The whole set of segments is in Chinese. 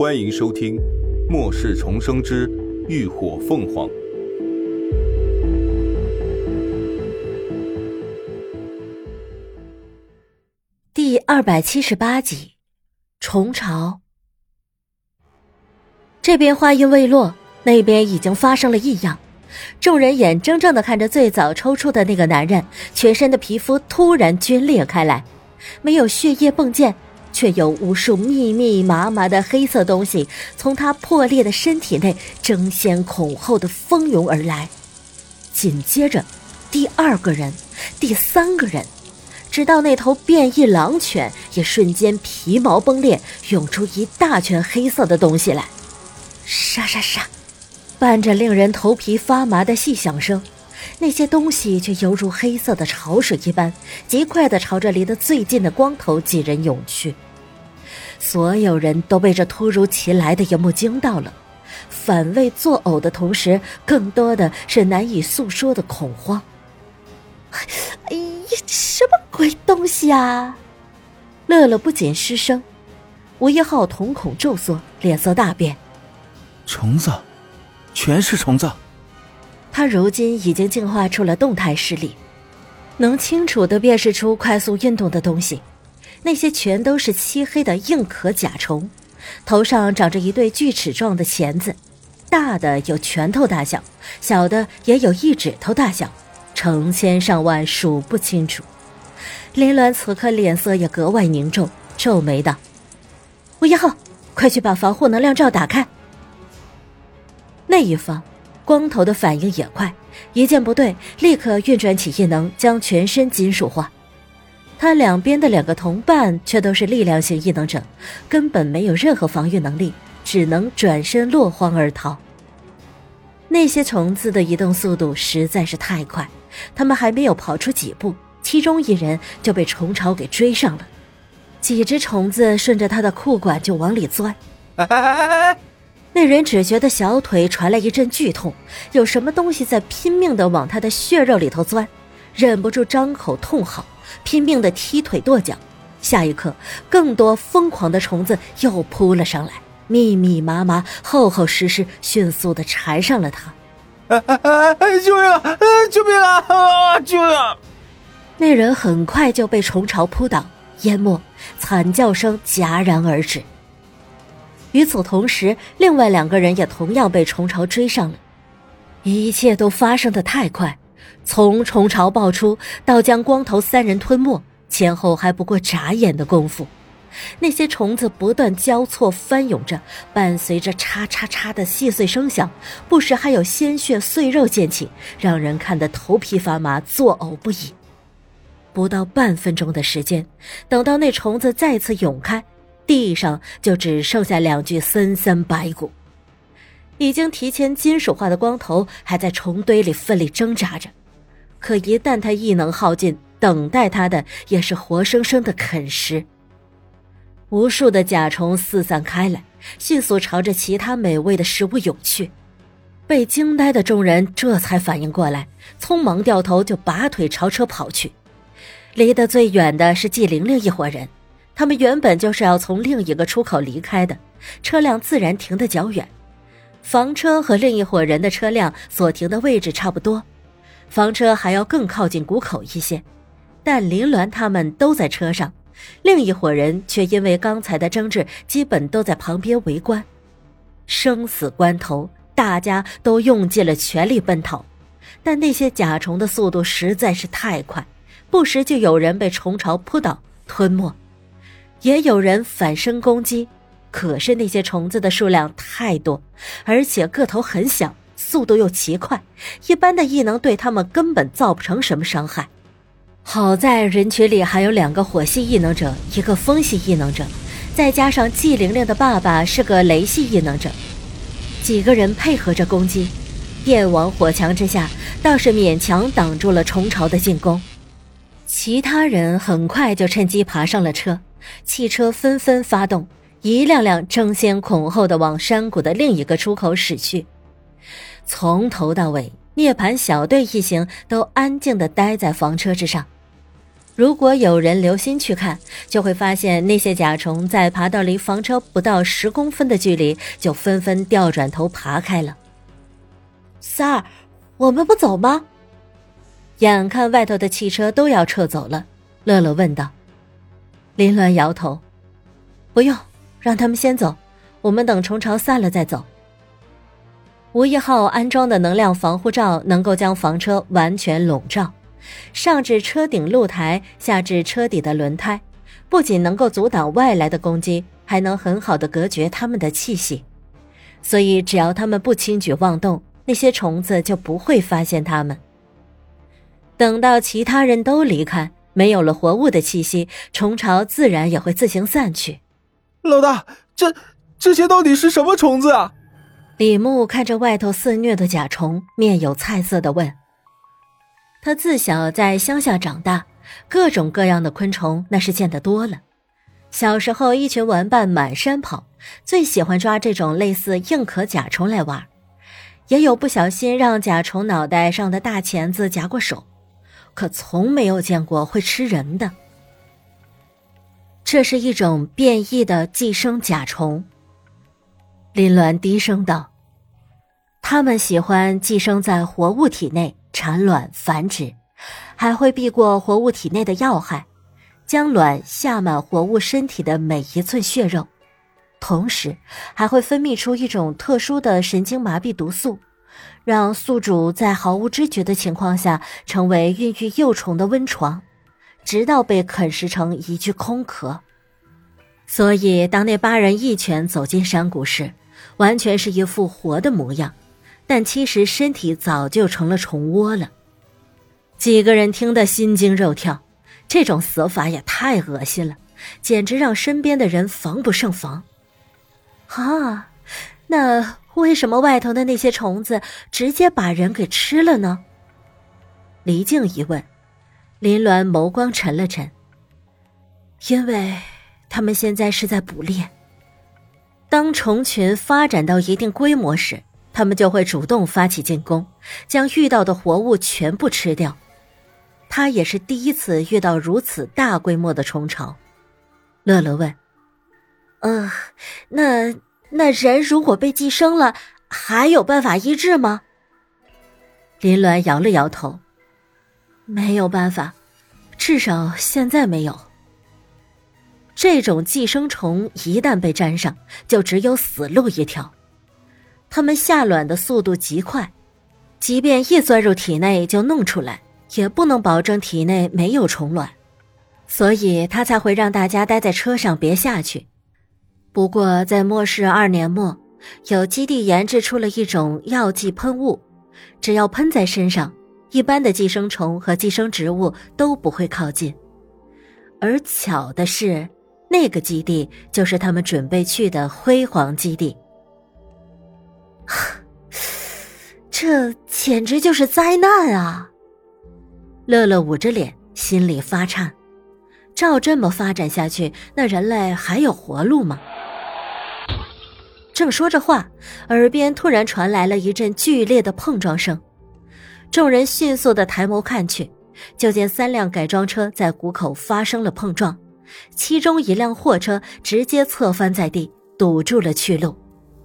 欢迎收听《末世重生之浴火凤凰》第二百七十八集，虫巢。这边话音未落，那边已经发生了异样。众人眼睁睁的看着最早抽搐的那个男人，全身的皮肤突然皲裂开来，没有血液迸溅。却有无数密密麻麻的黑色东西从他破裂的身体内争先恐后的蜂拥而来，紧接着，第二个人，第三个人，直到那头变异狼犬也瞬间皮毛崩裂，涌出一大圈黑色的东西来，沙沙沙，伴着令人头皮发麻的细响声，那些东西却犹如黑色的潮水一般，极快地朝着离得最近的光头几人涌去。所有人都被这突如其来的一幕惊到了，反胃作呕的同时，更多的是难以诉说的恐慌。哎呀，什么鬼东西啊！乐乐不仅失声，吴一浩瞳孔骤缩，脸色大变。虫子，全是虫子。他如今已经进化出了动态视力，能清楚的辨识出快速运动的东西。那些全都是漆黑的硬壳甲虫，头上长着一对锯齿状的钳子，大的有拳头大小，小的也有一指头大小，成千上万，数不清楚。林鸾此刻脸色也格外凝重，皱眉道：“吴一浩，快去把防护能量罩打开。”那一方，光头的反应也快，一见不对，立刻运转起异能，将全身金属化。他两边的两个同伴却都是力量型异能者，根本没有任何防御能力，只能转身落荒而逃。那些虫子的移动速度实在是太快，他们还没有跑出几步，其中一人就被虫巢给追上了。几只虫子顺着他的裤管就往里钻，那人只觉得小腿传来一阵剧痛，有什么东西在拼命的往他的血肉里头钻，忍不住张口痛嚎。拼命的踢腿跺脚，下一刻，更多疯狂的虫子又扑了上来，密密麻麻、厚厚实实，迅速的缠上了他。救命啊！救命啊！救命！那人很快就被虫巢扑倒、淹没，惨叫声戛然而止。与此同时，另外两个人也同样被虫巢追上了，一切都发生的太快。从虫巢爆出到将光头三人吞没，前后还不过眨眼的功夫。那些虫子不断交错翻涌着，伴随着“嚓嚓嚓”的细碎声响，不时还有鲜血碎肉溅起，让人看得头皮发麻，作呕不已。不到半分钟的时间，等到那虫子再次涌开，地上就只剩下两具森森白骨。已经提前金属化的光头还在虫堆里奋力挣扎着。可一旦他异能耗尽，等待他的也是活生生的啃食。无数的甲虫四散开来，迅速朝着其他美味的食物涌去。被惊呆的众人这才反应过来，匆忙掉头就拔腿朝车跑去。离得最远的是季玲玲一伙人，他们原本就是要从另一个出口离开的，车辆自然停得较远。房车和另一伙人的车辆所停的位置差不多。房车还要更靠近谷口一些，但林鸾他们都在车上，另一伙人却因为刚才的争执，基本都在旁边围观。生死关头，大家都用尽了全力奔逃，但那些甲虫的速度实在是太快，不时就有人被虫巢扑倒吞没，也有人反身攻击。可是那些虫子的数量太多，而且个头很小。速度又奇快，一般的异能对他们根本造不成什么伤害。好在人群里还有两个火系异能者，一个风系异能者，再加上季玲玲的爸爸是个雷系异能者，几个人配合着攻击，电网火墙之下，倒是勉强挡住了虫巢的进攻。其他人很快就趁机爬上了车，汽车纷纷发动，一辆辆争先恐后的往山谷的另一个出口驶去。从头到尾，涅槃小队一行都安静的待在房车之上。如果有人留心去看，就会发现那些甲虫在爬到离房车不到十公分的距离，就纷纷掉转头爬开了。三儿，我们不走吗？眼看外头的汽车都要撤走了，乐乐问道。林鸾摇头：“不用，让他们先走，我们等虫巢散了再走。”吴一号安装的能量防护罩能够将房车完全笼罩。上至车顶露台，下至车底的轮胎，不仅能够阻挡外来的攻击，还能很好的隔绝他们的气息。所以，只要他们不轻举妄动，那些虫子就不会发现他们。等到其他人都离开，没有了活物的气息，虫巢自然也会自行散去。老大，这这些到底是什么虫子啊？李牧看着外头肆虐的甲虫，面有菜色的问。他自小在乡下长大，各种各样的昆虫那是见得多了。小时候，一群玩伴满山跑，最喜欢抓这种类似硬壳甲虫来玩，也有不小心让甲虫脑袋上的大钳子夹过手，可从没有见过会吃人的。这是一种变异的寄生甲虫。林鸾低声道：“他们喜欢寄生在活物体内。”产卵繁殖，还会避过活物体内的要害，将卵下满活物身体的每一寸血肉，同时还会分泌出一种特殊的神经麻痹毒素，让宿主在毫无知觉的情况下成为孕育幼虫的温床，直到被啃食成一具空壳。所以，当那八人一拳走进山谷时，完全是一副活的模样。但其实身体早就成了虫窝了，几个人听得心惊肉跳，这种死法也太恶心了，简直让身边的人防不胜防。啊，那为什么外头的那些虫子直接把人给吃了呢？黎静一问，林鸾眸光沉了沉。因为他们现在是在捕猎，当虫群发展到一定规模时。他们就会主动发起进攻，将遇到的活物全部吃掉。他也是第一次遇到如此大规模的虫巢。乐乐问：“呃，那那人如果被寄生了，还有办法医治吗？”林鸾摇了摇头：“没有办法，至少现在没有。这种寄生虫一旦被粘上，就只有死路一条。”它们下卵的速度极快，即便一钻入体内就弄出来，也不能保证体内没有虫卵，所以他才会让大家待在车上别下去。不过在末世二年末，有基地研制出了一种药剂喷雾，只要喷在身上，一般的寄生虫和寄生植物都不会靠近。而巧的是，那个基地就是他们准备去的辉煌基地。这简直就是灾难啊！乐乐捂着脸，心里发颤。照这么发展下去，那人类还有活路吗？正说着话，耳边突然传来了一阵剧烈的碰撞声。众人迅速的抬眸看去，就见三辆改装车在谷口发生了碰撞，其中一辆货车直接侧翻在地，堵住了去路。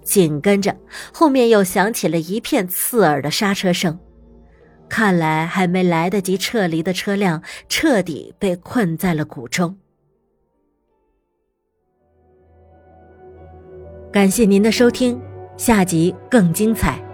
紧跟着，后面又响起了一片刺耳的刹车声，看来还没来得及撤离的车辆彻底被困在了谷中。感谢您的收听，下集更精彩。